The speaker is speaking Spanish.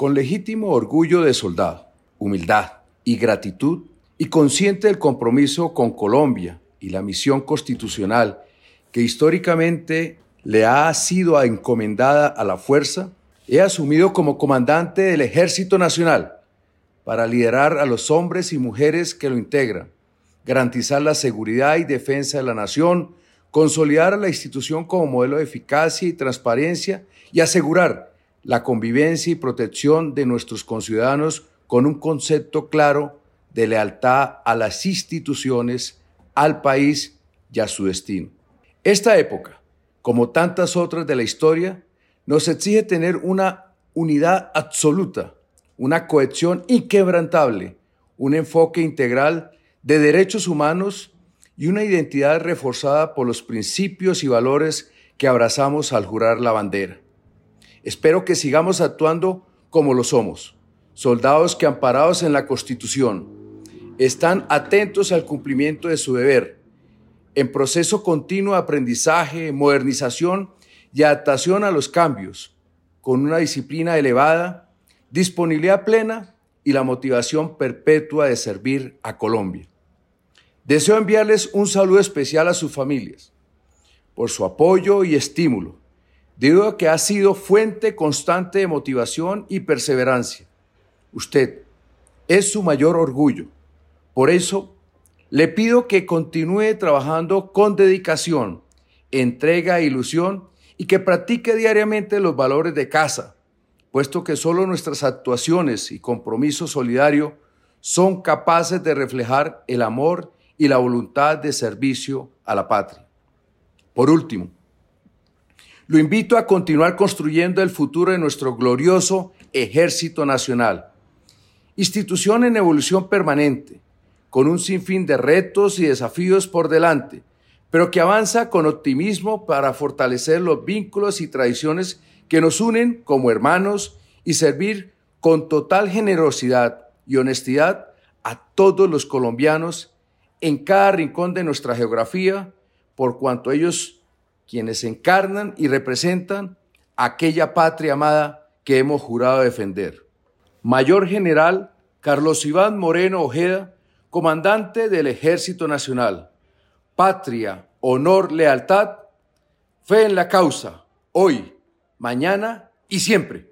Con legítimo orgullo de soldado, humildad y gratitud, y consciente del compromiso con Colombia y la misión constitucional que históricamente le ha sido encomendada a la fuerza, he asumido como comandante del Ejército Nacional para liderar a los hombres y mujeres que lo integran, garantizar la seguridad y defensa de la nación, consolidar a la institución como modelo de eficacia y transparencia y asegurar la convivencia y protección de nuestros conciudadanos con un concepto claro de lealtad a las instituciones, al país y a su destino. Esta época, como tantas otras de la historia, nos exige tener una unidad absoluta, una cohesión inquebrantable, un enfoque integral de derechos humanos y una identidad reforzada por los principios y valores que abrazamos al jurar la bandera. Espero que sigamos actuando como lo somos, soldados que amparados en la Constitución, están atentos al cumplimiento de su deber, en proceso continuo de aprendizaje, modernización y adaptación a los cambios, con una disciplina elevada, disponibilidad plena y la motivación perpetua de servir a Colombia. Deseo enviarles un saludo especial a sus familias por su apoyo y estímulo, debido a que ha sido fuente constante de motivación y perseverancia. Usted es su mayor orgullo por eso, le pido que continúe trabajando con dedicación, entrega e ilusión y que practique diariamente los valores de casa, puesto que solo nuestras actuaciones y compromiso solidario son capaces de reflejar el amor y la voluntad de servicio a la patria. Por último, lo invito a continuar construyendo el futuro de nuestro glorioso Ejército Nacional, institución en evolución permanente, con un sinfín de retos y desafíos por delante, pero que avanza con optimismo para fortalecer los vínculos y tradiciones que nos unen como hermanos y servir con total generosidad y honestidad a todos los colombianos en cada rincón de nuestra geografía, por cuanto ellos quienes encarnan y representan aquella patria amada que hemos jurado defender. Mayor General Carlos Iván Moreno Ojeda, comandante del Ejército Nacional. Patria, honor, lealtad, fe en la causa, hoy, mañana y siempre.